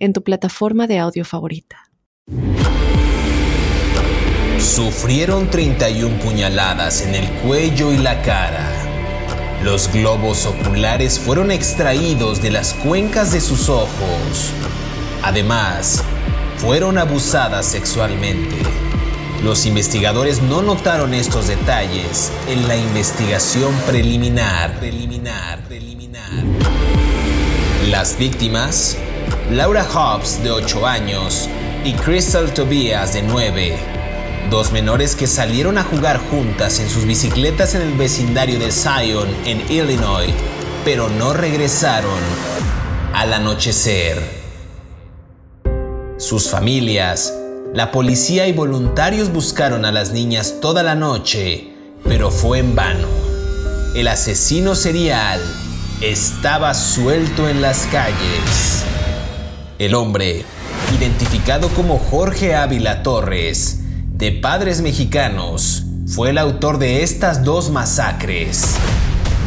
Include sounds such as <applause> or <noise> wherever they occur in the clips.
en tu plataforma de audio favorita. Sufrieron 31 puñaladas en el cuello y la cara. Los globos oculares fueron extraídos de las cuencas de sus ojos. Además, fueron abusadas sexualmente. Los investigadores no notaron estos detalles en la investigación preliminar. Preliminar, preliminar. Las víctimas Laura Hobbs, de 8 años, y Crystal Tobias, de 9, dos menores que salieron a jugar juntas en sus bicicletas en el vecindario de Zion, en Illinois, pero no regresaron al anochecer. Sus familias, la policía y voluntarios buscaron a las niñas toda la noche, pero fue en vano. El asesino serial estaba suelto en las calles. El hombre, identificado como Jorge Ávila Torres, de padres mexicanos, fue el autor de estas dos masacres.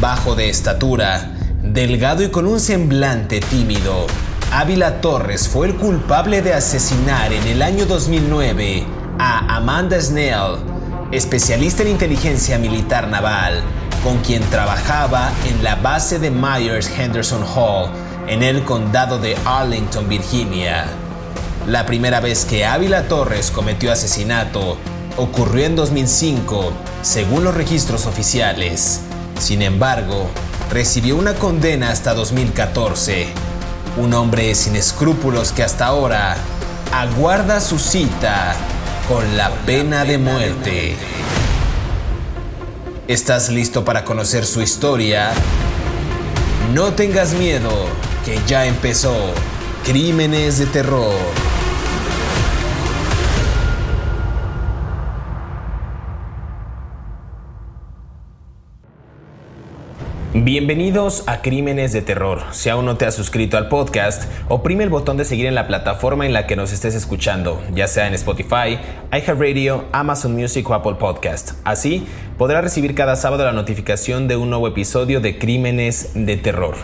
Bajo de estatura, delgado y con un semblante tímido, Ávila Torres fue el culpable de asesinar en el año 2009 a Amanda Snell, especialista en inteligencia militar naval, con quien trabajaba en la base de Myers Henderson Hall en el condado de Arlington, Virginia. La primera vez que Ávila Torres cometió asesinato ocurrió en 2005, según los registros oficiales. Sin embargo, recibió una condena hasta 2014. Un hombre sin escrúpulos que hasta ahora aguarda su cita con la pena de muerte. ¿Estás listo para conocer su historia? No tengas miedo que ya empezó Crímenes de Terror. Bienvenidos a Crímenes de Terror. Si aún no te has suscrito al podcast, oprime el botón de seguir en la plataforma en la que nos estés escuchando, ya sea en Spotify, iHeartRadio, Amazon Music o Apple Podcast. Así podrás recibir cada sábado la notificación de un nuevo episodio de Crímenes de Terror.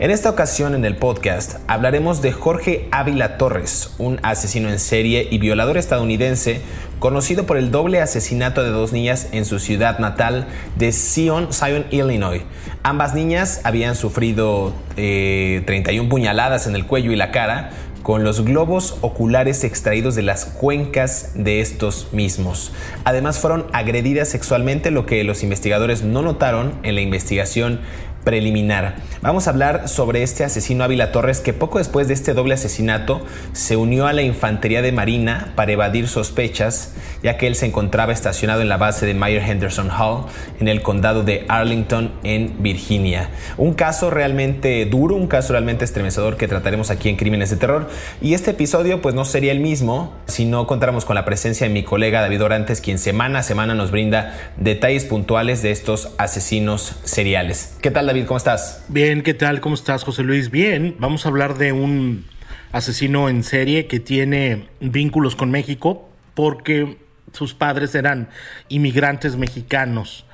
En esta ocasión en el podcast hablaremos de Jorge Ávila Torres, un asesino en serie y violador estadounidense conocido por el doble asesinato de dos niñas en su ciudad natal de Zion, Zion, Illinois. Ambas niñas habían sufrido 31 eh, puñaladas en el cuello y la cara, con los globos oculares extraídos de las cuencas de estos mismos. Además fueron agredidas sexualmente, lo que los investigadores no notaron en la investigación preliminar. Vamos a hablar sobre este asesino Ávila Torres que poco después de este doble asesinato se unió a la infantería de Marina para evadir sospechas, ya que él se encontraba estacionado en la base de Mayer Henderson Hall en el condado de Arlington en Virginia. Un caso realmente duro, un caso realmente estremecedor que trataremos aquí en Crímenes de Terror. Y este episodio pues no sería el mismo si no contáramos con la presencia de mi colega David Orantes, quien semana a semana nos brinda detalles puntuales de estos asesinos seriales. ¿Qué tal David? ¿Cómo estás? Bien, ¿qué tal? ¿Cómo estás, José Luis? Bien, vamos a hablar de un asesino en serie que tiene vínculos con México porque sus padres eran inmigrantes mexicanos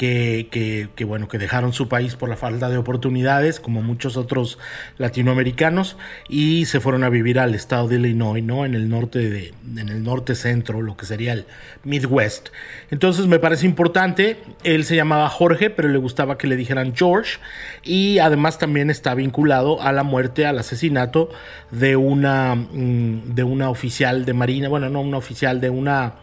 que, bueno, que dejaron su país por la falta de oportunidades, como muchos otros latinoamericanos, y se fueron a vivir al estado de Illinois, ¿no? En el norte de, en el norte centro, lo que sería el Midwest. Entonces me parece importante. Él se llamaba Jorge, pero le gustaba que le dijeran George, y además también está vinculado a la muerte, al asesinato de una, mm, de una oficial de marina, bueno, no una oficial de una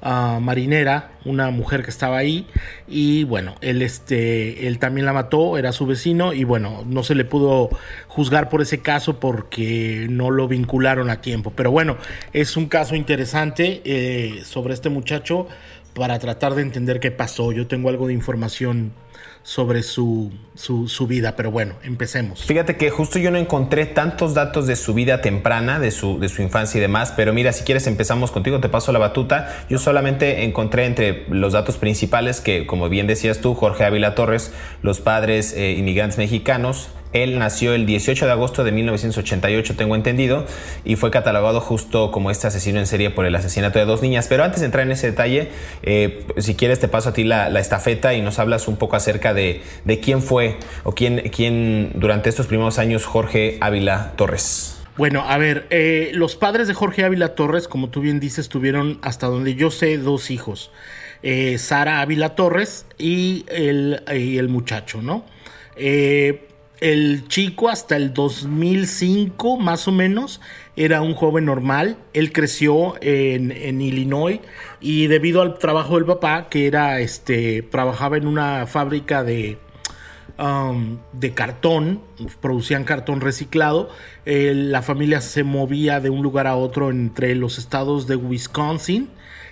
marinera, una mujer que estaba ahí y bueno, él este él también la mató, era su vecino y bueno, no se le pudo juzgar por ese caso porque no lo vincularon a tiempo. Pero bueno, es un caso interesante eh, sobre este muchacho para tratar de entender qué pasó. Yo tengo algo de información sobre su, su, vida. Pero bueno, empecemos. Fíjate que justo yo no encontré tantos datos de su vida temprana, de su, de su infancia y demás, pero mira, si quieres empezamos contigo, te paso la batuta. Yo solamente encontré entre los datos principales que, como bien decías tú, Jorge Ávila Torres, los padres eh, inmigrantes mexicanos, él nació el 18 de agosto de 1988, tengo entendido, y fue catalogado justo como este asesino en serie por el asesinato de dos niñas. Pero antes de entrar en ese detalle, eh, si quieres te paso a ti la, estafeta y nos hablas un poco acerca de, quién fue o quién, quién durante estos primeros años Jorge Ávila Torres. Bueno, a ver, eh, los padres de Jorge Ávila Torres, como tú bien dices, tuvieron hasta donde yo sé dos hijos. Eh, Sara Ávila Torres y el, y el muchacho, ¿no? El chico hasta el 2005 más o menos era un joven normal. Él creció en, Illinois y debido al trabajo del papá, que era este, trabajaba en una fábrica de, um, de cartón, producían cartón reciclado. Eh, la familia se movía de un lugar a otro entre los estados de Wisconsin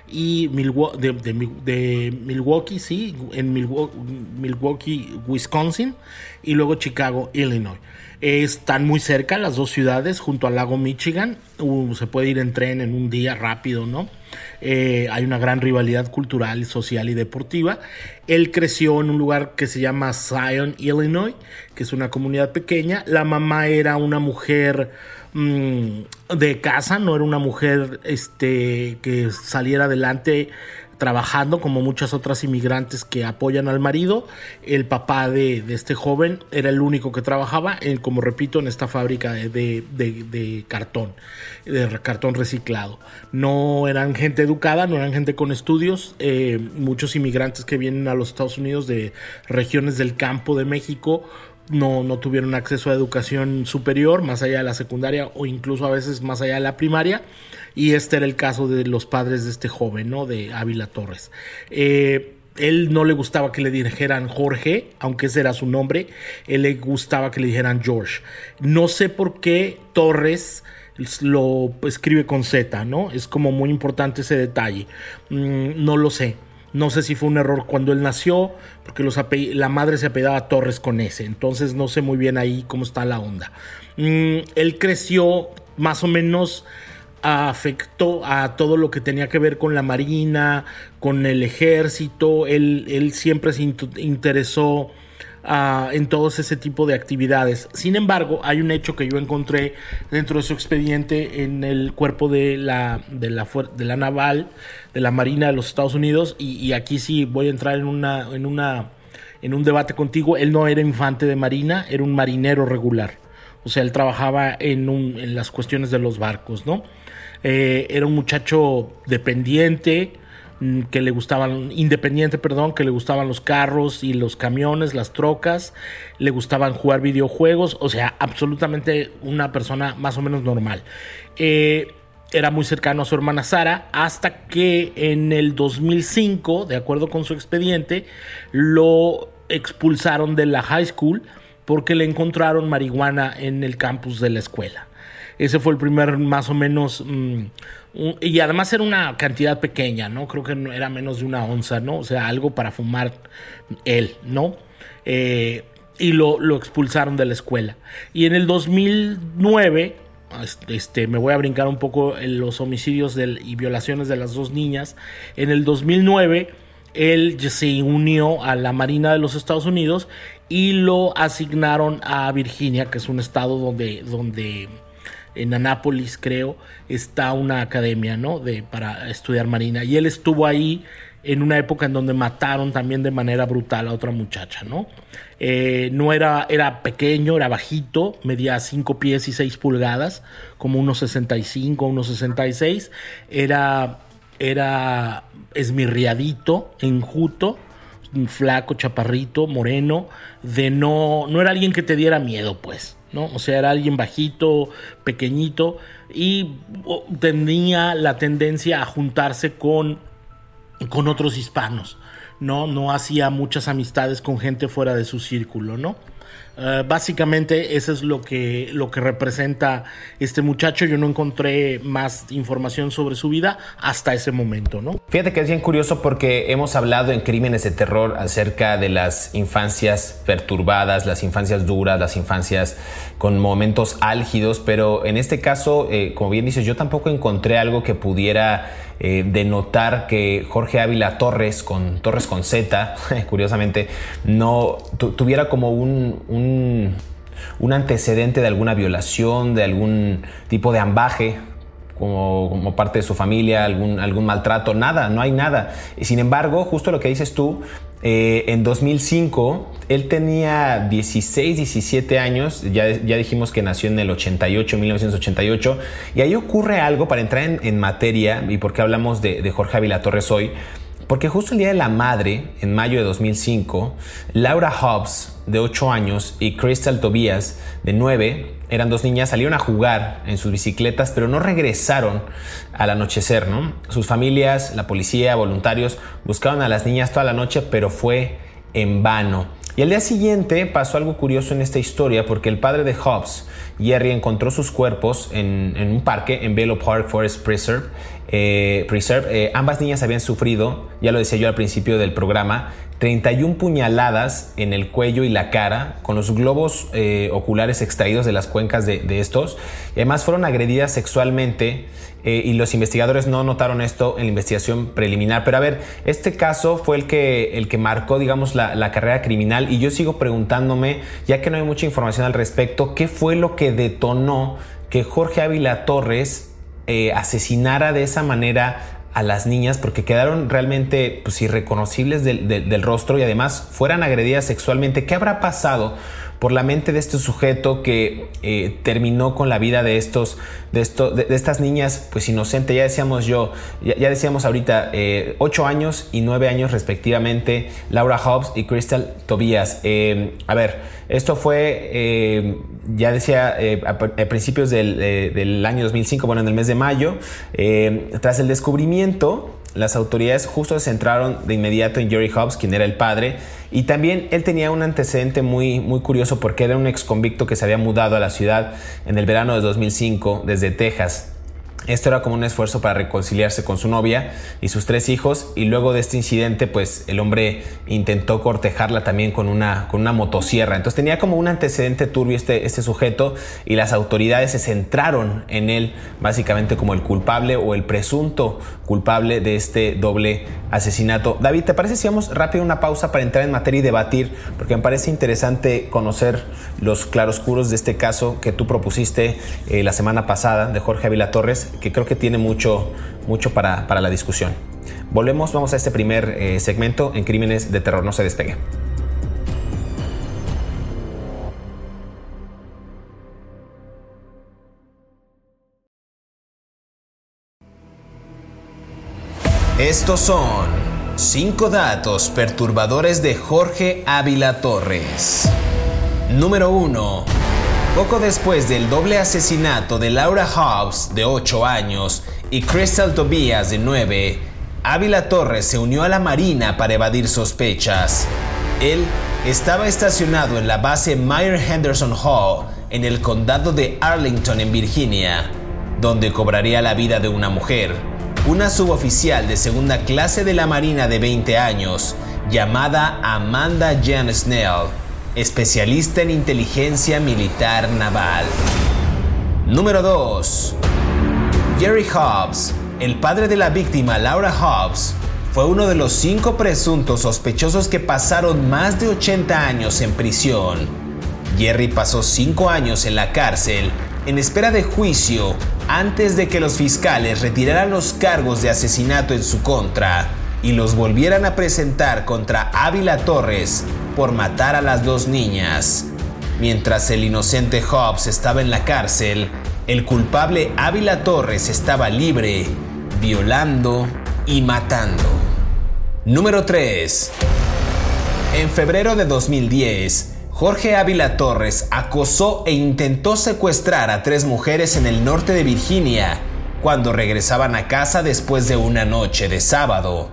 y Milwaukee, de, Milwaukee, sí, en Milwaukee, Wisconsin, y luego Chicago, Illinois. Están muy cerca las dos ciudades, junto al lago Michigan. Uh, se puede ir en tren en un día rápido, ¿no? Eh, hay una gran rivalidad cultural, social y deportiva. Él creció en un lugar que se llama Zion, Illinois, que es una comunidad pequeña. La mamá era una mujer Mm, de casa, no era una mujer este, que saliera adelante trabajando como muchas otras inmigrantes que apoyan al marido. El papá de, este joven era el único que trabajaba, en, como repito, en esta fábrica de, cartón, de cartón reciclado. No eran gente educada, no eran gente con estudios. Eh, muchos inmigrantes que vienen a los Estados Unidos de regiones del campo de México no, no tuvieron acceso a educación superior, más allá de la secundaria o incluso a veces más allá de la primaria. Y este era el caso de los padres de este joven, ¿no? De Ávila Torres. Eh, él no le gustaba que le dijeran Jorge, aunque ese era su nombre. Él le gustaba que le dijeran George. No sé por qué Torres lo escribe con Z, ¿no? Es como muy importante ese detalle. Mm, no lo sé. No sé si fue un error cuando él nació, porque la madre se apellidaba Torres con S. Entonces no sé muy bien ahí cómo está la onda. Mm, él creció más o menos afectó a todo lo que tenía que ver con la marina, con el ejército. Él siempre se interesó en todos ese tipo de actividades. Sin embargo, hay un hecho que yo encontré dentro de su expediente en el cuerpo de la, de la, naval, de la Marina de los Estados Unidos, y, aquí sí voy a entrar en una, en una en un debate contigo. Él no era infante de marina, era un marinero regular. O sea, él trabajaba en, un, en las cuestiones de los barcos, ¿no? Eh, era un muchacho dependiente, que le gustaban, independiente, perdón, que le gustaban los carros y los camiones, las trocas, le gustaban jugar videojuegos, o sea, absolutamente una persona más o menos normal. Eh, era muy cercano a su hermana Sara hasta que en el 2005, de acuerdo con su expediente, lo expulsaron de la high school porque le encontraron marihuana en el campus de la escuela. Ese fue el primer más o menos mm, y además era una cantidad pequeña, ¿no? Creo que era menos de una onza, ¿no? O sea, algo para fumar él, ¿no? Eh, y lo, lo, expulsaron de la escuela. Y en el 2009, este, me voy a brincar un poco en los homicidios y violaciones de las dos niñas. En el 2009, él se unió a la Marina de los Estados Unidos y lo asignaron a Virginia, que es un estado donde, donde en Anápolis, creo, está una academia, ¿no? De, para estudiar marina. Y él estuvo ahí en una época en donde mataron también de manera brutal a otra muchacha, ¿no? Eh, no era, era pequeño, era bajito, medía 5 pies y 6 pulgadas, como unos 65, unos 66. Era, era esmirriadito, enjuto, flaco, chaparrito, moreno, de no, no era alguien que te diera miedo, pues. ¿No? O sea, era alguien bajito, pequeñito y tenía la tendencia a juntarse con, otros hispanos, ¿no? No hacía muchas amistades con gente fuera de su círculo, ¿no? Eh, básicamente eso es lo que, lo que representa este muchacho. Yo no encontré más información sobre su vida hasta ese momento, ¿no? Fíjate que es bien curioso porque hemos hablado en Crímenes de Terror acerca de las infancias perturbadas, las infancias duras, las infancias con momentos álgidos, pero en este caso, eh, como bien dices, yo tampoco encontré algo que pudiera eh, denotar que Jorge Ávila Torres, con Torres con Z, <laughs> curiosamente, no tuviera como un, un, antecedente de alguna violación, de algún tipo de ambaje. Como, como, parte de su familia, algún, algún maltrato, nada, no hay nada. Sin embargo, justo lo que dices tú, eh, en 2005, él tenía 16, 17 años, ya, ya, dijimos que nació en el 88, 1988, y ahí ocurre algo para entrar en, materia y por qué hablamos de, de Jorge Ávila Torres hoy. Porque justo el Día de la Madre, en mayo de 2005, Laura Hobbs, de 8 años, y Crystal Tobias, de 9, eran dos niñas, salieron a jugar en sus bicicletas, pero no regresaron al anochecer, ¿no? Sus familias, la policía, voluntarios, buscaron a las niñas toda la noche, pero fue en vano. Y al día siguiente pasó algo curioso en esta historia porque el padre de Hobbs, Jerry, encontró sus cuerpos en, un parque en Velo Park Forest Preserve. Eh, Preserve. Eh, ambas niñas habían sufrido, ya lo decía yo al principio del programa, 31 puñaladas en el cuello y la cara, con los globos eh, oculares extraídos de las cuencas de, estos. Además fueron agredidas sexualmente eh, y los investigadores no notaron esto en la investigación preliminar. Pero a ver, este caso fue el que, el que marcó, digamos, la, carrera criminal y yo sigo preguntándome, ya que no hay mucha información al respecto, ¿qué fue lo que detonó que Jorge Ávila Torres eh, asesinara de esa manera a las niñas porque quedaron realmente pues, irreconocibles del, rostro y además fueran agredidas sexualmente. ¿Qué habrá pasado por la mente de este sujeto que eh, terminó con la vida de estos, de, de, estas niñas, pues inocente? Ya decíamos yo, ya, decíamos ahorita, eh, ocho años y nueve años respectivamente, Laura Hobbs y Crystal Tobias. Eh, a ver, esto fue, ya decía, a, principios del, del, año 2005, bueno, en el mes de mayo, tras el descubrimiento las autoridades justo se centraron de inmediato en Jerry Hobbs, quien era el padre, y también él tenía un antecedente muy, muy curioso porque era un ex convicto que se había mudado a la ciudad en el verano de 2005 desde Texas. Esto era como un esfuerzo para reconciliarse con su novia y sus tres hijos y luego de este incidente pues el hombre intentó cortejarla también con una, con una motosierra. Entonces tenía como un antecedente turbio este, este sujeto y las autoridades se centraron en él básicamente como el culpable o el presunto culpable de este doble asesinato. David, ¿te parece si vamos rápido una pausa para entrar en materia y debatir? Porque me parece interesante conocer los claroscuros de este caso que tú propusiste eh, la semana pasada de Jorge Avila Torres que creo que tiene mucho, mucho para, la discusión. Volvemos, vamos a este primer eh, segmento en Crímenes de Terror. No se despegue. Estos son cinco datos perturbadores de Jorge Ávila Torres. Número 1. Poco después del doble asesinato de Laura Hobbs, de 8 años, y Crystal Tobias, de 9, Ávila Torres se unió a la Marina para evadir sospechas. Él estaba estacionado en la base Meyer Henderson Hall, en el condado de Arlington, en Virginia, donde cobraría la vida de una mujer, una suboficial de segunda clase de la Marina de 20 años, llamada Amanda Jan Snell especialista en inteligencia militar naval. Número 2. Jerry Hobbs, el padre de la víctima Laura Hobbs, fue uno de los cinco presuntos sospechosos que pasaron más de 80 años en prisión. Jerry pasó cinco años en la cárcel en espera de juicio antes de que los fiscales retiraran los cargos de asesinato en su contra y los volvieran a presentar contra Ávila Torres por matar a las dos niñas. Mientras el inocente Hobbs estaba en la cárcel, el culpable Ávila Torres estaba libre, violando y matando. Número 3. En febrero de 2010, Jorge Ávila Torres acosó e intentó secuestrar a tres mujeres en el norte de Virginia cuando regresaban a casa después de una noche de sábado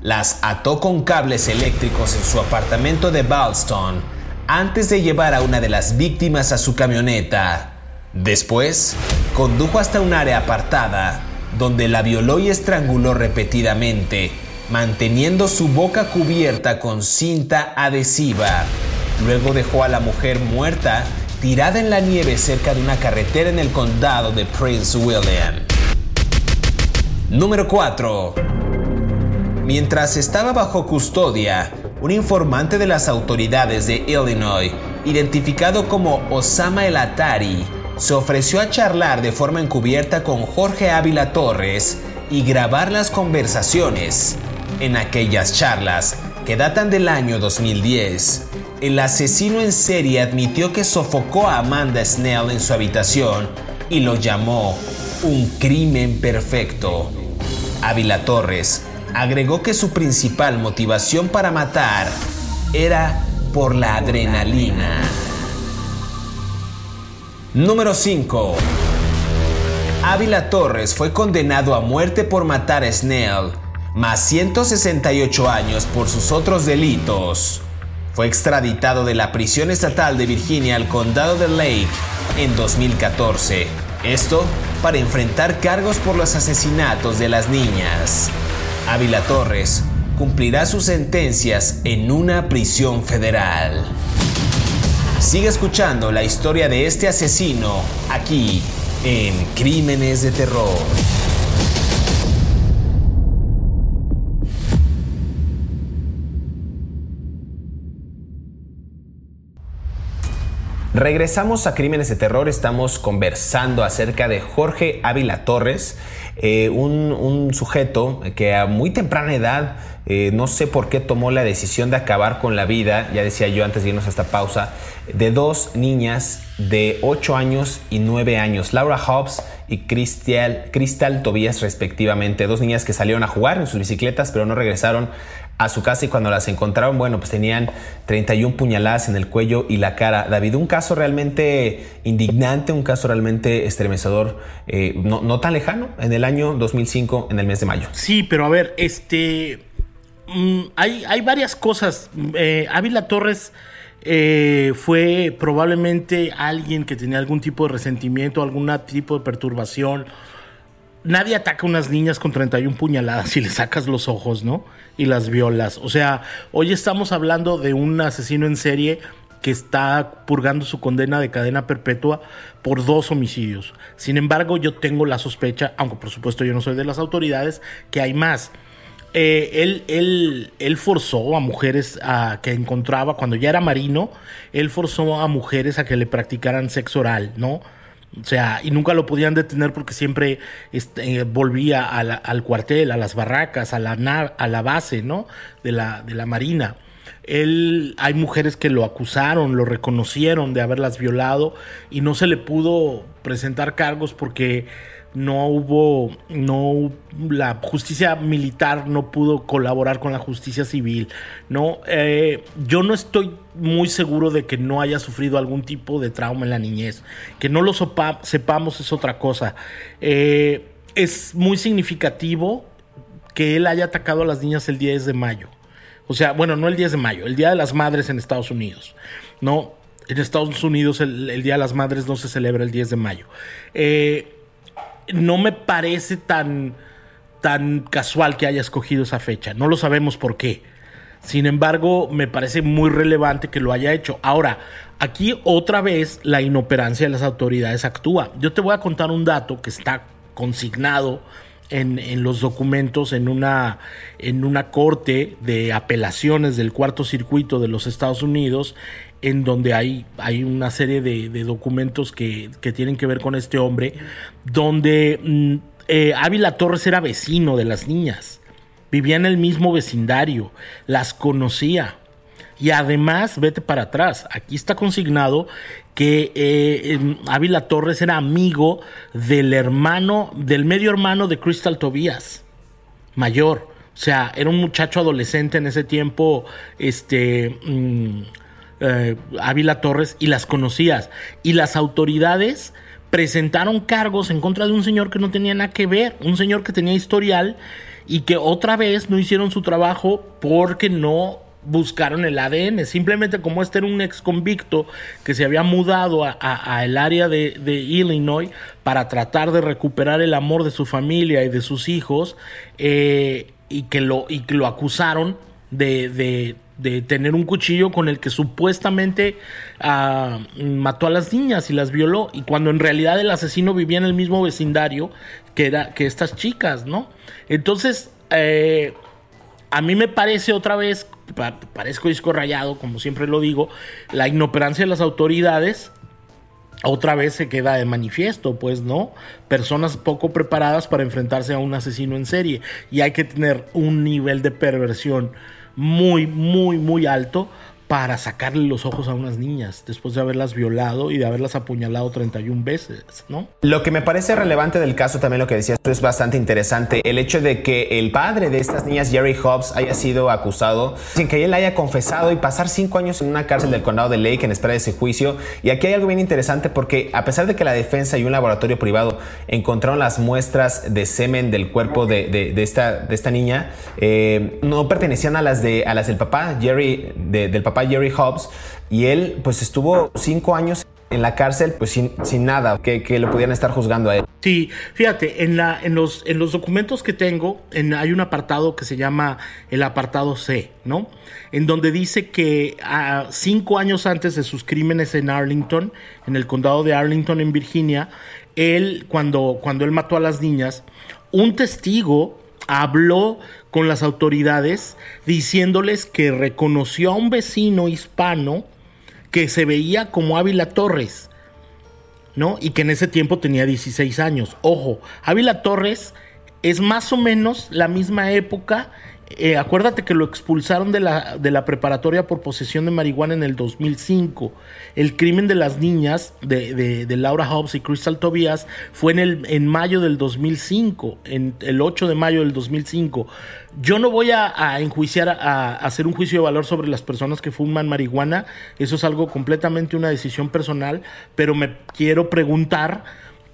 las ató con cables eléctricos en su apartamento de Balston antes de llevar a una de las víctimas a su camioneta. Después, condujo hasta un área apartada, donde la violó y estranguló repetidamente, manteniendo su boca cubierta con cinta adhesiva. Luego dejó a la mujer muerta tirada en la nieve cerca de una carretera en el condado de Prince William. Número 4. Mientras estaba bajo custodia, un informante de las autoridades de Illinois, identificado como Osama El Atari, se ofreció a charlar de forma encubierta con Jorge Ávila Torres y grabar las conversaciones. En aquellas charlas, que datan del año 2010, el asesino en serie admitió que sofocó a Amanda Snell en su habitación y lo llamó un crimen perfecto. Ávila Torres agregó que su principal motivación para matar era por la adrenalina. Número 5. Ávila Torres fue condenado a muerte por matar a Snell, más 168 años por sus otros delitos. Fue extraditado de la prisión estatal de Virginia al condado de Lake en 2014. Esto para enfrentar cargos por los asesinatos de las niñas. Ávila Torres cumplirá sus sentencias en una prisión federal. Sigue escuchando la historia de este asesino aquí en Crímenes de Terror. Regresamos a Crímenes de Terror, estamos conversando acerca de Jorge Ávila Torres, eh, un, sujeto que a muy temprana edad, eh, no sé por qué tomó la decisión de acabar con la vida, ya decía yo antes de irnos a esta pausa, de dos niñas de 8 años y 9 años, Laura Hobbs y Crystal, Crystal Tobías respectivamente, dos niñas que salieron a jugar en sus bicicletas pero no regresaron a su casa y cuando las encontraron, bueno, pues tenían 31 puñaladas en el cuello y la cara. David, un caso realmente indignante, un caso realmente estremecedor, eh, no, tan lejano, en el año 2005, en el mes de mayo. Sí, pero a ver, este... Mm, hay, hay, varias cosas. Eh, Ávila Torres... Eh, fue probablemente alguien que tenía algún tipo de resentimiento, algún tipo de perturbación. Nadie ataca a unas niñas con 31 puñaladas y le sacas los ojos, ¿no? y las violas. O sea, hoy estamos hablando de un asesino en serie que está purgando su condena de cadena perpetua por dos homicidios. Sin embargo, yo tengo la sospecha, aunque por supuesto yo no soy de las autoridades, que hay más. Eh, él, él, él, forzó a mujeres a, que encontraba, cuando ya era marino, él forzó a mujeres a que le practicaran sexo oral, ¿no? O sea, y nunca lo podían detener porque siempre este, volvía al cuartel, a las barracas, a la, a la base, ¿no? De la, de la Marina. Él, hay mujeres que lo acusaron, lo reconocieron de haberlas violado y no se le pudo presentar cargos porque no hubo, no, la justicia militar no pudo colaborar con la justicia civil, ¿no? Eh, yo no estoy muy seguro de que no haya sufrido algún tipo de trauma en la niñez. Que no lo sepamos es otra cosa. Eh, es muy significativo que él haya atacado a las niñas el 10 de mayo. O sea, bueno, no el 10 de mayo, el Día de las Madres en Estados Unidos, ¿no? En Estados Unidos el, el Día de las Madres no se celebra el 10 de mayo. Eh, no me parece tan, tan casual que haya escogido esa fecha. No lo sabemos por qué. Sin embargo, me parece muy relevante que lo haya hecho. Ahora, aquí otra vez la inoperancia de las autoridades actúa. Yo te voy a contar un dato que está consignado en, los documentos en una, en una corte de apelaciones del cuarto circuito de los Estados Unidos en donde hay, hay una serie de, documentos que, tienen que ver con este hombre, donde mm, eh, Ávila Torres era vecino de las niñas, vivía en el mismo vecindario, las conocía. Y además, vete para atrás, aquí está consignado que eh, em, Ávila Torres era amigo del hermano, del medio hermano de Crystal Tobías, mayor. O sea, era un muchacho adolescente en ese tiempo, este... Mm, eh, Ávila Torres y las conocías. Y las autoridades presentaron cargos en contra de un señor que no tenía nada que ver, un señor que tenía historial y que otra vez no hicieron su trabajo porque no buscaron el ADN. Simplemente como este era un ex convicto que se había mudado a, el área de, Illinois para tratar de recuperar el amor de su familia y de sus hijos, eh, y, que lo, y que lo acusaron de, de, tener un cuchillo con el que supuestamente ah, mató a las niñas y las violó, y cuando en realidad el asesino vivía en el mismo vecindario que, era, que estas chicas, ¿no? Entonces, eh, a mí me parece otra vez, parezco disco rayado, como siempre lo digo, la inoperancia de las autoridades otra vez se queda de manifiesto, pues, ¿no? Personas poco preparadas para enfrentarse a un asesino en serie. Y hay que tener un nivel de perversión muy, muy, muy alto para sacarle los ojos a unas niñas después de haberlas violado y de haberlas apuñalado 31 veces, ¿no? Lo que me parece relevante del caso, también lo que decías tú, es bastante interesante. El hecho de que el padre de estas niñas, Jerry Hobbs, haya sido acusado sin que él haya confesado y pasar cinco años en una cárcel del condado de Lake en espera de ese juicio. Y aquí hay algo bien interesante porque a pesar de que la defensa y un laboratorio privado encontraron las muestras de semen del cuerpo de, esta, de esta niña, eh, no pertenecían a las, de, a las del papá, Jerry, del Jerry Hobbs, y él pues estuvo cinco años en la cárcel pues sin, sin nada que, que, lo pudieran estar juzgando a él. Sí, fíjate, en, la, en, los, en los documentos que tengo en, hay un apartado que se llama el apartado C, ¿no? En donde dice que a cinco años antes de sus crímenes en Arlington, en el condado de Arlington en Virginia, él, cuando, cuando él mató a las niñas, un testigo habló con las autoridades diciéndoles que reconoció a un vecino hispano que se veía como Ávila Torres, ¿no? Y que en ese tiempo tenía 16 años. Ojo, Ávila Torres es más o menos la misma época eh, acuérdate que lo expulsaron de la, de la preparatoria por posesión de marihuana en el 2005. El crimen de las niñas de, Laura Hobbs y Crystal Tobias fue en, el, en mayo del 2005, en el 8 de mayo del 2005. Yo no voy a, enjuiciar, a, hacer un juicio de valor sobre las personas que fuman marihuana. Eso es algo completamente una decisión personal, pero me quiero preguntar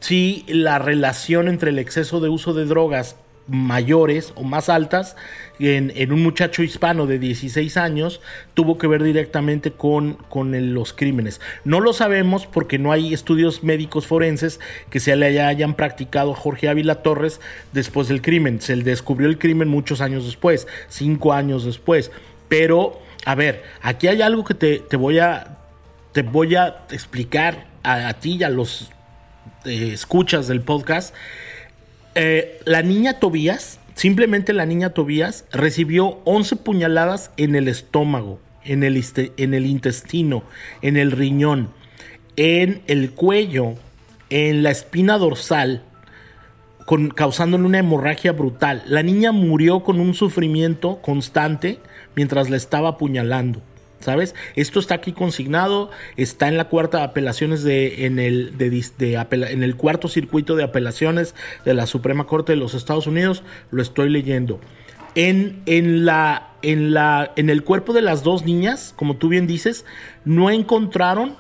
si la relación entre el exceso de uso de drogas mayores o más altas en, un muchacho hispano de 16 años tuvo que ver directamente con, con los crímenes. No lo sabemos porque no hay estudios médicos forenses que se le hayan practicado a Jorge Ávila Torres después del crimen. Se descubrió el crimen muchos años después, cinco años después. Pero, a ver, aquí hay algo que te, voy, a, te voy a explicar a, ti y a los eh, escuchas del podcast eh, la niña Tobías, simplemente la niña Tobías, recibió 11 puñaladas en el estómago, en el, intestino, en el riñón, en el cuello, en la espina dorsal, causándole una hemorragia brutal. La niña murió con un sufrimiento constante mientras la estaba apuñalando. ¿Sabes? Esto está aquí consignado, está en la cuarta de apelaciones de, en el, de, en el cuarto circuito de apelaciones de la Suprema Corte de los Estados Unidos, lo estoy leyendo. En, en, la, en, la, en el cuerpo de las dos niñas, como tú bien dices, no encontraron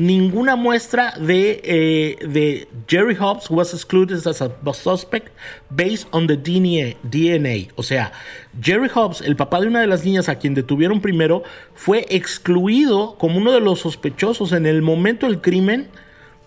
ninguna muestra de, eh, de Jerry Hobbs was excluded as a suspect based on the DNA. O sea, Jerry Hobbs, el papá de una de las niñas a quien detuvieron primero, fue excluido como uno de los sospechosos en el momento del crimen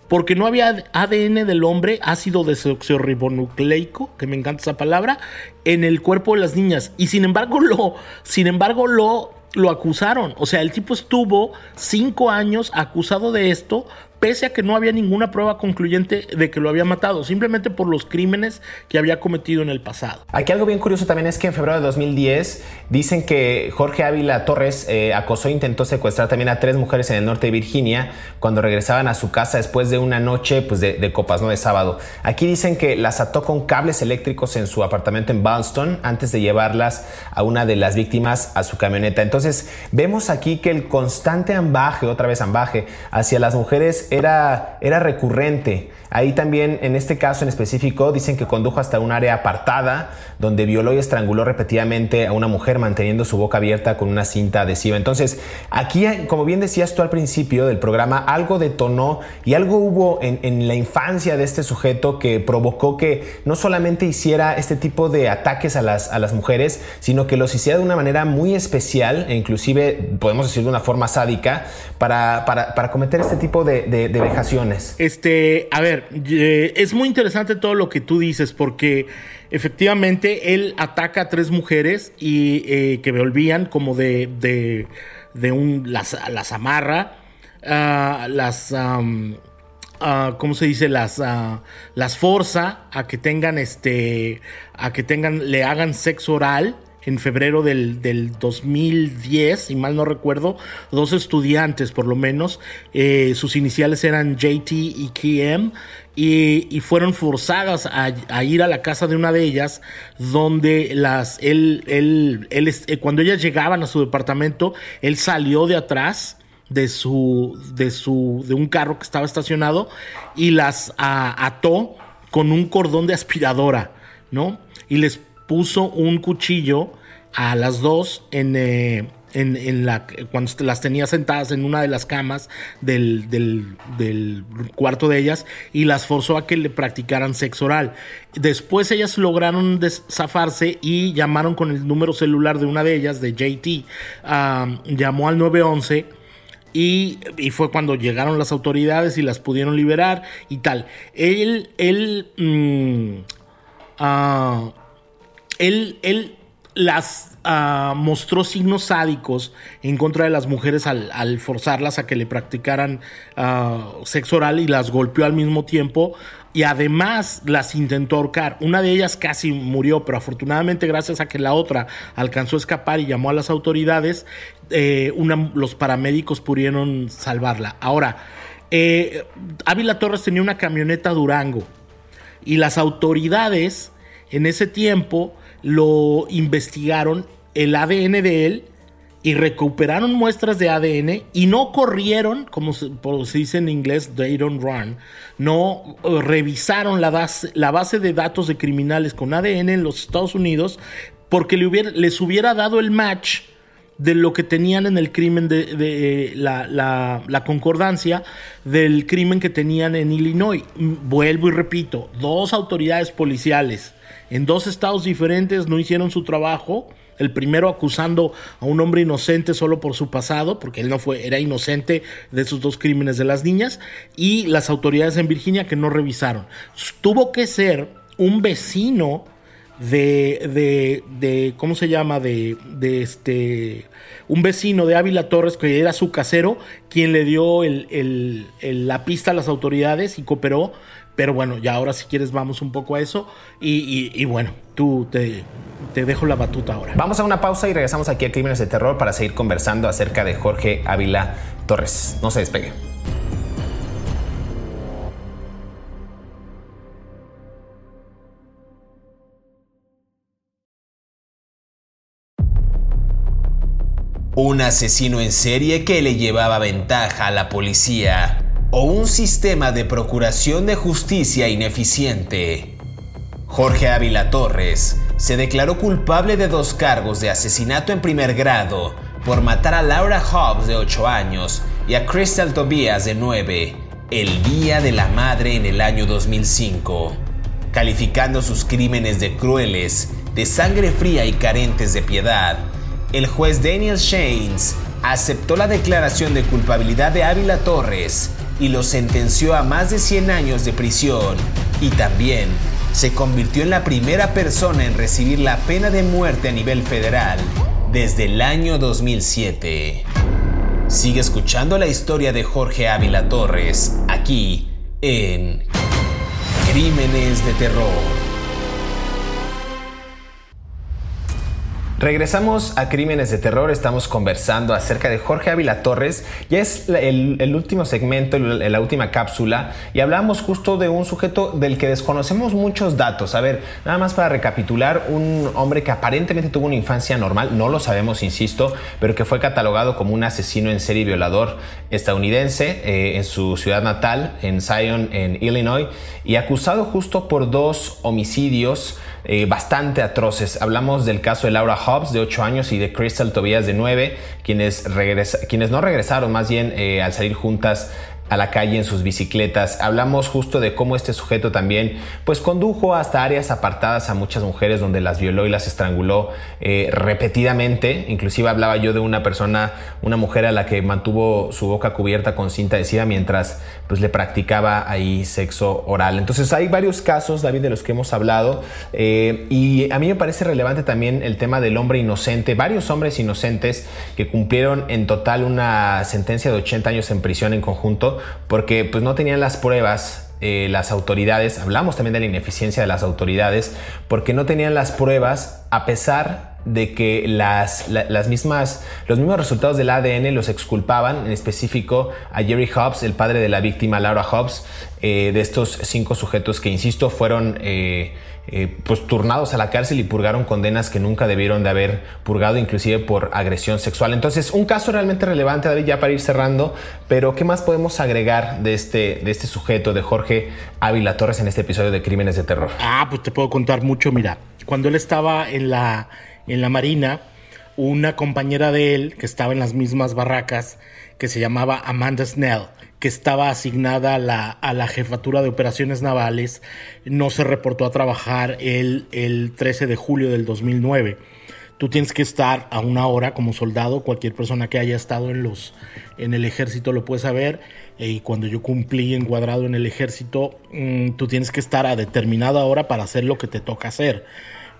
porque no había ADN del hombre, ácido desoxirribonucleico, que me encanta esa palabra, en el cuerpo de las niñas. Y sin embargo lo, sin embargo lo lo acusaron. O sea, el tipo estuvo cinco años acusado de esto pese a que no había ninguna prueba concluyente de que lo había matado, simplemente por los crímenes que había cometido en el pasado. Aquí algo bien curioso también es que en febrero de 2010 dicen que Jorge Ávila Torres eh, acosó e intentó secuestrar también a tres mujeres en el norte de Virginia cuando regresaban a su casa después de una noche pues, de, copas, no de sábado. Aquí dicen que las ató con cables eléctricos en su apartamento en Boston antes de llevarlas a una de las víctimas a su camioneta. Entonces vemos aquí que el constante ambaje, otra vez ambaje, hacia las mujeres era, era recurrente. Ahí también, en este caso en específico, dicen que condujo hasta un área apartada donde violó y estranguló repetidamente a una mujer manteniendo su boca abierta con una cinta adhesiva. Entonces, aquí, como bien decías tú al principio del programa, algo detonó y algo hubo en, en la infancia de este sujeto que provocó que no solamente hiciera este tipo de ataques a las, a las mujeres, sino que los hiciera de una manera muy especial e inclusive, podemos decir de una forma sádica, para, para, cometer este tipo de, de, vejaciones. Este, a ver, es muy interesante todo lo que tú dices porque efectivamente él ataca a tres mujeres y eh, que volvían como de, de, de un, las, las amarra, uh, las... Uh, ¿cómo se dice? Las, uh, las forza a que tengan este, a que tengan, le hagan sexo oral en febrero del, del 2010, si mal no recuerdo, dos estudiantes por lo menos, eh, sus iniciales eran JT y KM, y, fueron forzadas a, ir a la casa de una de ellas, donde las, él, él, él, eh, cuando ellas llegaban a su departamento, él salió de atrás de su, de su, de un carro que estaba estacionado y las ató con un cordón de aspiradora, ¿no? Y les puso un cuchillo a las dos en, eh, en, la, cuando las tenía sentadas en una de las camas del, del, cuarto de ellas y las forzó a que le practicaran sexo oral. Después ellas lograron zafarse y llamaron con el número celular de una de ellas, de JT, llamó al 911. Y, y, fue cuando llegaron las autoridades y las pudieron liberar y tal. Él, él, mm, ah, él, él las ah, mostró signos sádicos en contra de las mujeres al, forzarlas a que le practicaran uh, sexo oral y las golpeó al mismo tiempo y además las intentó ahorcar. Una de ellas casi murió, pero afortunadamente gracias a que la otra alcanzó a escapar y llamó a las autoridades, eh, los paramédicos pudieron salvarla. Ahora, eh, Ávila Torres tenía una camioneta Durango y las autoridades en ese tiempo lo investigaron el ADN de él y recuperaron muestras de ADN y no corrieron, como se, dice en inglés, they don't run, no eh, revisaron la base, la base de datos de criminales con ADN en los Estados Unidos porque le hubiera, les hubiera dado el match de lo que tenían en el crimen de, la, la, concordancia del crimen que tenían en Illinois. Vuelvo y repito, dos autoridades policiales en dos estados diferentes no hicieron su trabajo. El primero acusando a un hombre inocente solo por su pasado, porque él no fue, era inocente de esos dos crímenes de las niñas, y las autoridades en Virginia que no revisaron. Tuvo que ser un vecino de, de, de, ¿cómo se llama? De, de este, un vecino de Ávila Torres que era su casero, quien le dio el, la pista a las autoridades y cooperó pero bueno, ya ahora si quieres vamos un poco a eso. Y, bueno, tú te, te, dejo la batuta ahora. Vamos a una pausa y regresamos aquí a Crímenes de Terror para seguir conversando acerca de Jorge Ávila Torres. No se despegue. Un asesino en serie que le llevaba ventaja a la policía o un sistema de procuración de justicia ineficiente. Jorge Ávila Torres se declaró culpable de dos cargos de asesinato en primer grado por matar a Laura Hobbs de 8 años y a Crystal Tobias de 9 el Día de la Madre en el año 2005, calificando sus crímenes de crueles, de sangre fría y carentes de piedad. El juez Daniel Shanes aceptó la declaración de culpabilidad de Ávila Torres y lo sentenció a más de 100 años de prisión y también se convirtió en la primera persona en recibir la pena de muerte a nivel federal desde el año 2007. Sigue escuchando la historia de Jorge Ávila Torres aquí en Crímenes de Terror. Regresamos a Crímenes de Terror, estamos conversando acerca de Jorge Ávila Torres, ya es el, último segmento, la última cápsula, y hablamos justo de un sujeto del que desconocemos muchos datos. A ver, nada más para recapitular, un hombre que aparentemente tuvo una infancia normal, no lo sabemos, insisto, pero que fue catalogado como un asesino en serie violador estadounidense eh, en su ciudad natal, en Zion, en Illinois, y acusado justo por dos homicidios eh, bastante atroces. Hablamos del caso de Laura Hobbs, de 8 años, y de Crystal Tobias, de 9, quienes, quienes no regresaron, más bien eh, al salir juntas a la calle en sus bicicletas. Hablamos justo de cómo este sujeto también pues condujo hasta áreas apartadas a muchas mujeres donde las violó y las estranguló eh, repetidamente. Inclusive hablaba yo de una persona, una mujer a la que mantuvo su boca cubierta con cinta adhesiva mientras pues le practicaba ahí sexo oral. Entonces hay varios casos, David, de los que hemos hablado eh, y a mí me parece relevante también el tema del hombre inocente, varios hombres inocentes que cumplieron en total una sentencia de 80 años en prisión en conjunto porque pues no tenían las pruebas eh, las autoridades, hablamos también de la ineficiencia de las autoridades, porque no tenían las pruebas a pesar de que las, las mismas, los mismos resultados del ADN los exculpaban, en específico a Jerry Hobbs, el padre de la víctima Laura Hobbs, eh, de estos cinco sujetos que, insisto, fueron... Eh, eh, pues turnados a la cárcel y purgaron condenas que nunca debieron de haber purgado, inclusive por agresión sexual. Entonces, un caso realmente relevante, David, ya para ir cerrando, pero ¿qué más podemos agregar de este, de este sujeto, de Jorge Ávila Torres, en este episodio de Crímenes de Terror? Ah, pues te puedo contar mucho. Mira, cuando él estaba en la, en la Marina, una compañera de él, que estaba en las mismas barracas, que se llamaba Amanda Snell, que estaba asignada a la, a la jefatura de operaciones navales, no se reportó a trabajar el, el 13 de julio del 2009. Tú tienes que estar a una hora como soldado, cualquier persona que haya estado en, los, en el ejército lo puede saber, eh, y cuando yo cumplí encuadrado en el ejército, mm, tú tienes que estar a determinada hora para hacer lo que te toca hacer.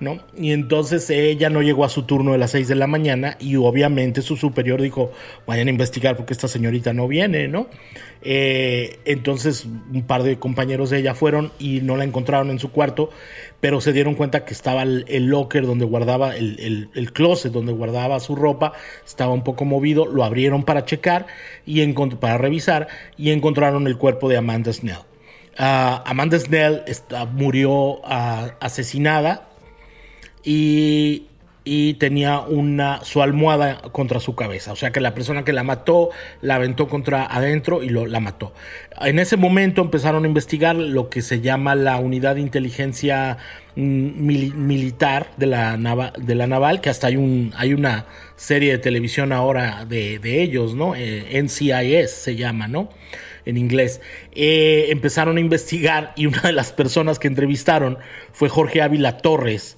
¿No? Y entonces ella no llegó a su turno de las 6 de la mañana y obviamente su superior dijo, vayan a investigar porque esta señorita no viene, ¿no? Eh, entonces un par de compañeros de ella fueron y no la encontraron en su cuarto, pero se dieron cuenta que estaba el, locker donde guardaba, el, el, closet donde guardaba su ropa, estaba un poco movido, lo abrieron para checar y para revisar y encontraron el cuerpo de Amanda Snell. Ah, Amanda Snell murió ah, asesinada y, tenía una, su almohada contra su cabeza. O sea que la persona que la mató la aventó contra adentro y la mató. En ese momento empezaron a investigar lo que se llama la unidad de inteligencia mm, militar de la, de la naval, que hasta hay, un, hay una serie de televisión ahora de, ellos, ¿no? Eh, NCIS se llama, ¿no? en inglés, eh, empezaron a investigar y una de las personas que entrevistaron fue Jorge Ávila Torres,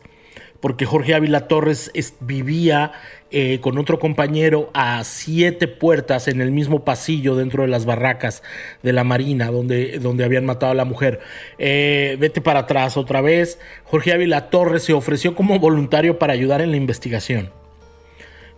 porque Jorge Ávila Torres vivía eh, con otro compañero a siete puertas en el mismo pasillo dentro de las barracas de la Marina, donde, donde habían matado a la mujer. Eh, vete para atrás otra vez. Jorge Ávila Torres se ofreció como voluntario para ayudar en la investigación.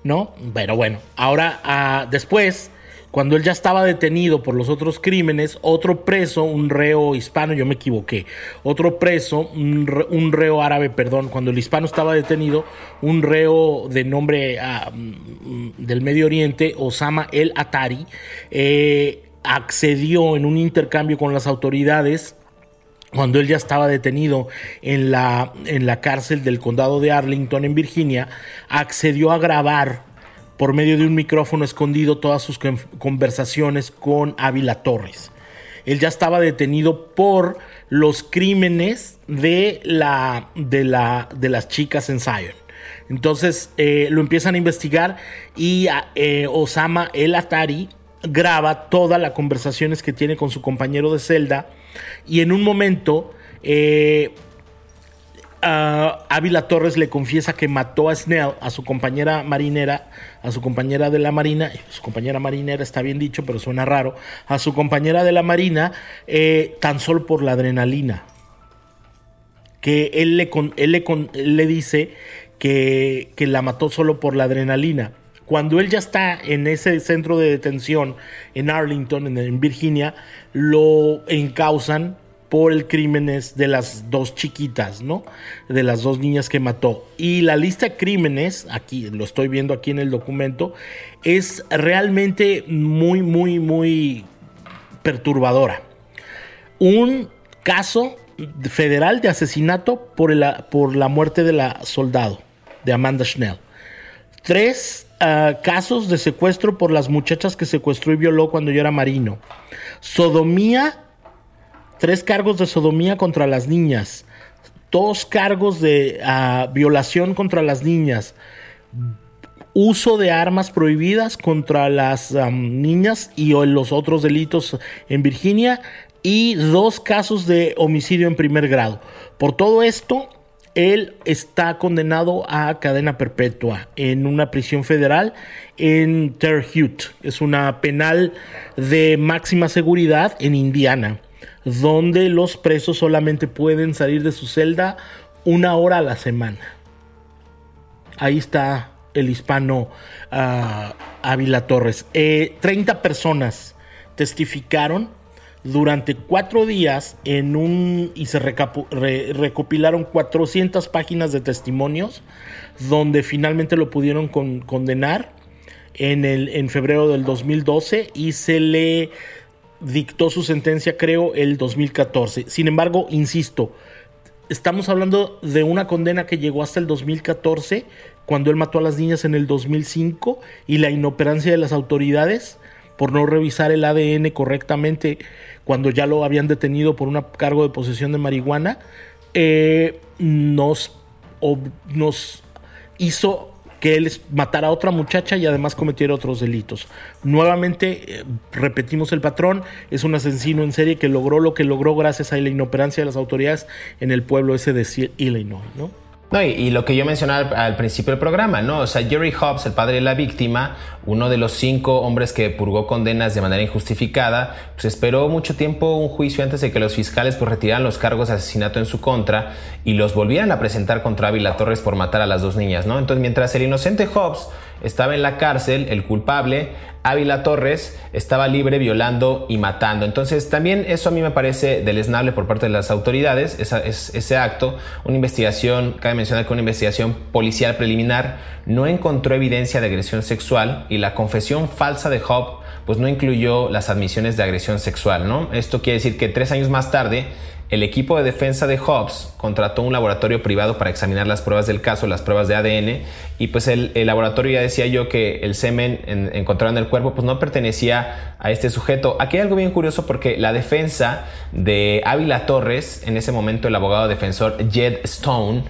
¿No? Pero bueno, ahora ah, después cuando él ya estaba detenido por los otros crímenes, otro preso, un reo hispano, yo me equivoqué, otro preso, un, reo árabe, perdón, cuando el hispano estaba detenido, un reo de nombre mm, del Medio Oriente, Osama el Atari, eh, accedió en un intercambio con las autoridades cuando él ya estaba detenido en la, en la cárcel del condado de Arlington, en Virginia, accedió a grabar por medio de un micrófono escondido todas sus conversaciones con Ávila Torres. Él ya estaba detenido por los crímenes de, la, de, la, de las chicas en Zion. Entonces eh, lo empiezan a investigar y eh, Osama el Atari graba todas las conversaciones que tiene con su compañero de celda y en un momento eh, Ávila Torres le confiesa que mató a Snell, a su compañera marinera, a su compañera de la marina, su compañera marinera está bien dicho, pero suena raro, a su compañera de la marina, eh, tan solo por la adrenalina. Que él le, él le, le dice que, que la mató solo por la adrenalina. Cuando él ya está en ese centro de detención en Arlington, en Virginia, lo encausan por el crímenes de las dos chiquitas, ¿no? De las dos niñas que mató. Y la lista de crímenes, aquí lo estoy viendo aquí en el documento, es realmente muy, muy, muy perturbadora. Un caso federal de asesinato por, por la muerte de la soldado, de Amanda Schnell. Tres ah, casos de secuestro por las muchachas que secuestró y violó cuando yo era marino. Sodomía tres cargos de sodomía contra las niñas, dos cargos de ah, violación contra las niñas, uso de armas prohibidas contra las niñas y los otros delitos en Virginia y dos casos de homicidio en primer grado. Por todo esto, él está condenado a cadena perpetua en una prisión federal en Terre Haute. Es una penal de máxima seguridad en Indiana donde los presos solamente pueden salir de su celda una hora a la semana. Ahí está el hispano ah, Ávila Torres. 30 eh, personas testificaron durante cuatro días en un y se recopilaron 400 páginas de testimonios donde finalmente lo pudieron condenar en, el, en febrero del 2012 y se le dictó su sentencia, creo, el 2014. Sin embargo, insisto, estamos hablando de una condena que llegó hasta el 2014, cuando él mató a las niñas en el 2005, y la inoperancia de las autoridades por no revisar el ADN correctamente cuando ya lo habían detenido por un cargo de posesión de marihuana, eh, nos, nos hizo que él matara a otra muchacha y además cometiera otros delitos. Nuevamente, eh, repetimos el patrón, es un asesino en serie que logró lo que logró gracias a la inoperancia de las autoridades en el pueblo ese de Illinois, ¿no? No, y, lo que yo mencionaba al, principio del programa, ¿no? O sea, Jerry Hobbs, el padre de la víctima, uno de los cinco hombres que purgó condenas de manera injustificada, pues esperó mucho tiempo un juicio antes de que los fiscales pues retiraran los cargos de asesinato en su contra y los volvieran a presentar contra Ávila Torres por matar a las dos niñas, ¿no? Entonces, mientras el inocente Hobbs estaba en la cárcel, el culpable, Ávila Torres, estaba libre violando y matando. Entonces también eso a mí me parece deleznable por parte de las autoridades, ese acto, una investigación, cabe mencionar que una investigación policial preliminar no encontró evidencia de agresión sexual y la confesión falsa de Hobb pues no incluyó las admisiones de agresión sexual, ¿no? Esto quiere decir que tres años más tarde el equipo de defensa de Hobbs contrató un laboratorio privado para examinar las pruebas del caso, las pruebas de ADN, y pues el, laboratorio ya decía yo que el semen encontrado en el cuerpo pues no pertenecía a este sujeto. Aquí hay algo bien curioso porque la defensa de Ávila Torres, en ese momento el abogado defensor Jed Stone,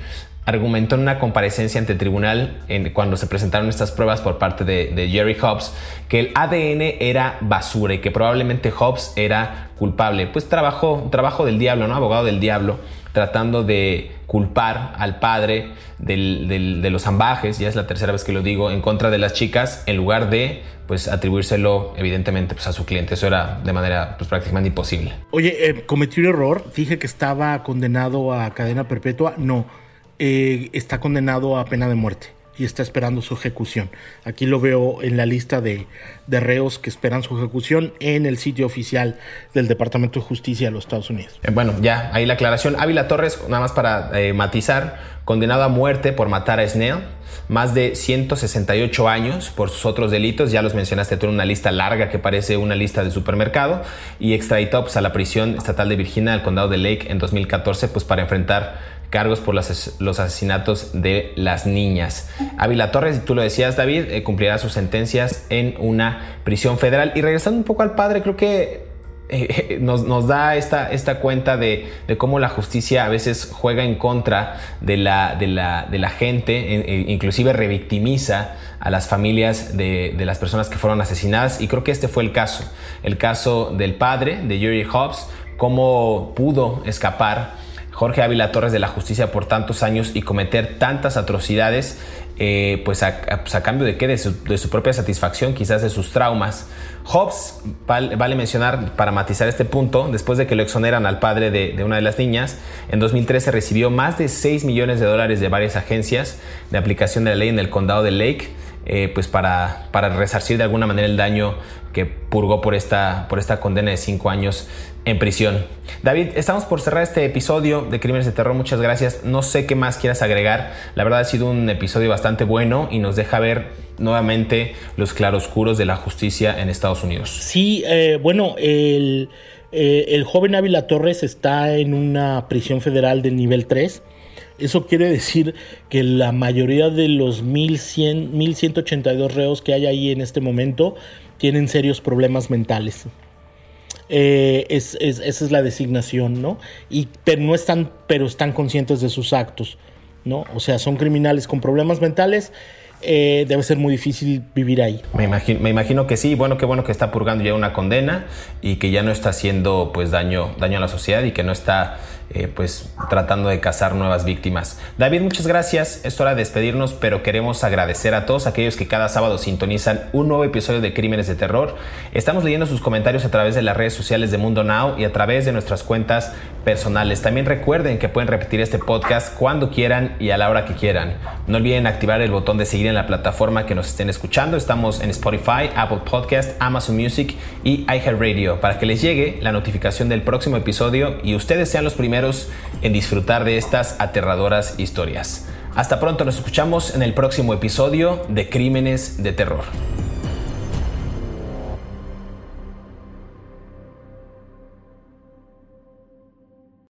argumentó en una comparecencia ante el tribunal cuando se presentaron estas pruebas por parte de, Jerry Hobbs que el ADN era basura y que probablemente Hobbs era culpable. Pues trabajo, trabajo del diablo, ¿no? Abogado del diablo, tratando de culpar al padre de los ambajes, ya es la tercera vez que lo digo, en contra de las chicas, en lugar de pues atribuírselo evidentemente pues, a su cliente. Eso era de manera pues, prácticamente imposible. Oye, eh, cometí un error, dije que estaba condenado a cadena perpetua. No, eh, está condenado a pena de muerte y está esperando su ejecución. Aquí lo veo en la lista de, reos que esperan su ejecución en el sitio oficial del Departamento de Justicia de los Estados Unidos. Eh, bueno, ya ahí la aclaración. Ávila Torres, nada más para eh, matizar, condenado a muerte por matar a Snell, más de 168 años por sus otros delitos, ya los mencionaste tú en una lista larga que parece una lista de supermercado, y extraditado pues, a la prisión estatal de Virginia, al condado de Lake, en 2014, pues para enfrentar cargos por los, asesinatos de las niñas. Ávila Torres, tú lo decías David, eh, cumplirá sus sentencias en una prisión federal. Y regresando un poco al padre, creo que eh, <laughs> nos, da esta, esta cuenta de, cómo la justicia a veces juega en contra de la, de la, gente, e, inclusive revictimiza a las familias de, de, las personas que fueron asesinadas. Y creo que este fue el caso, el caso del padre de Jerry Hobbs, cómo pudo escapar Jorge Ávila Torres de la Justicia por tantos años y cometer tantas atrocidades, eh, pues, pues, a, cambio de qué? De su, propia satisfacción, quizás de sus traumas. Hobbes, vale, mencionar para matizar este punto, después de que lo exoneran al padre de, una de las niñas, en 2013 recibió más de 6 millones de dólares de varias agencias de aplicación de la ley en el condado de Lake. Eh, pues para, para resarcir de alguna manera el daño que purgó por esta, por esta condena de cinco años en prisión. David, estamos por cerrar este episodio de Crímenes de Terror. Muchas gracias. No sé qué más quieras agregar. La verdad ha sido un episodio bastante bueno y nos deja ver nuevamente los claroscuros de la justicia en Estados Unidos. Sí, eh, bueno, el, eh, el joven Ávila Torres está en una prisión federal de nivel 3. Eso quiere decir que la mayoría de los 1100, 1182 reos que hay ahí en este momento tienen serios problemas mentales. Eh, es, esa es la designación, ¿no? Y, pero no están, pero están conscientes de sus actos, ¿no? O sea, son criminales con problemas mentales. Eh, debe ser muy difícil vivir ahí. Me imagino, que sí. Bueno, qué bueno que está purgando ya una condena y que ya no está haciendo pues daño, daño a la sociedad y que no está eh, pues tratando de cazar nuevas víctimas. David, muchas gracias. Es hora de despedirnos, pero queremos agradecer a todos aquellos que cada sábado sintonizan un nuevo episodio de Crímenes de Terror. Estamos leyendo sus comentarios a través de las redes sociales de Mundo Now y a través de nuestras cuentas personales. También recuerden que pueden repetir este podcast cuando quieran y a la hora que quieran. No olviden activar el botón de seguir en la plataforma que nos estén escuchando. Estamos en Spotify, Apple Podcast, Amazon Music y iHeartRadio para que les llegue la notificación del próximo episodio y ustedes sean los primeros en disfrutar de estas aterradoras historias. Hasta pronto, nos escuchamos en el próximo episodio de Crímenes de Terror.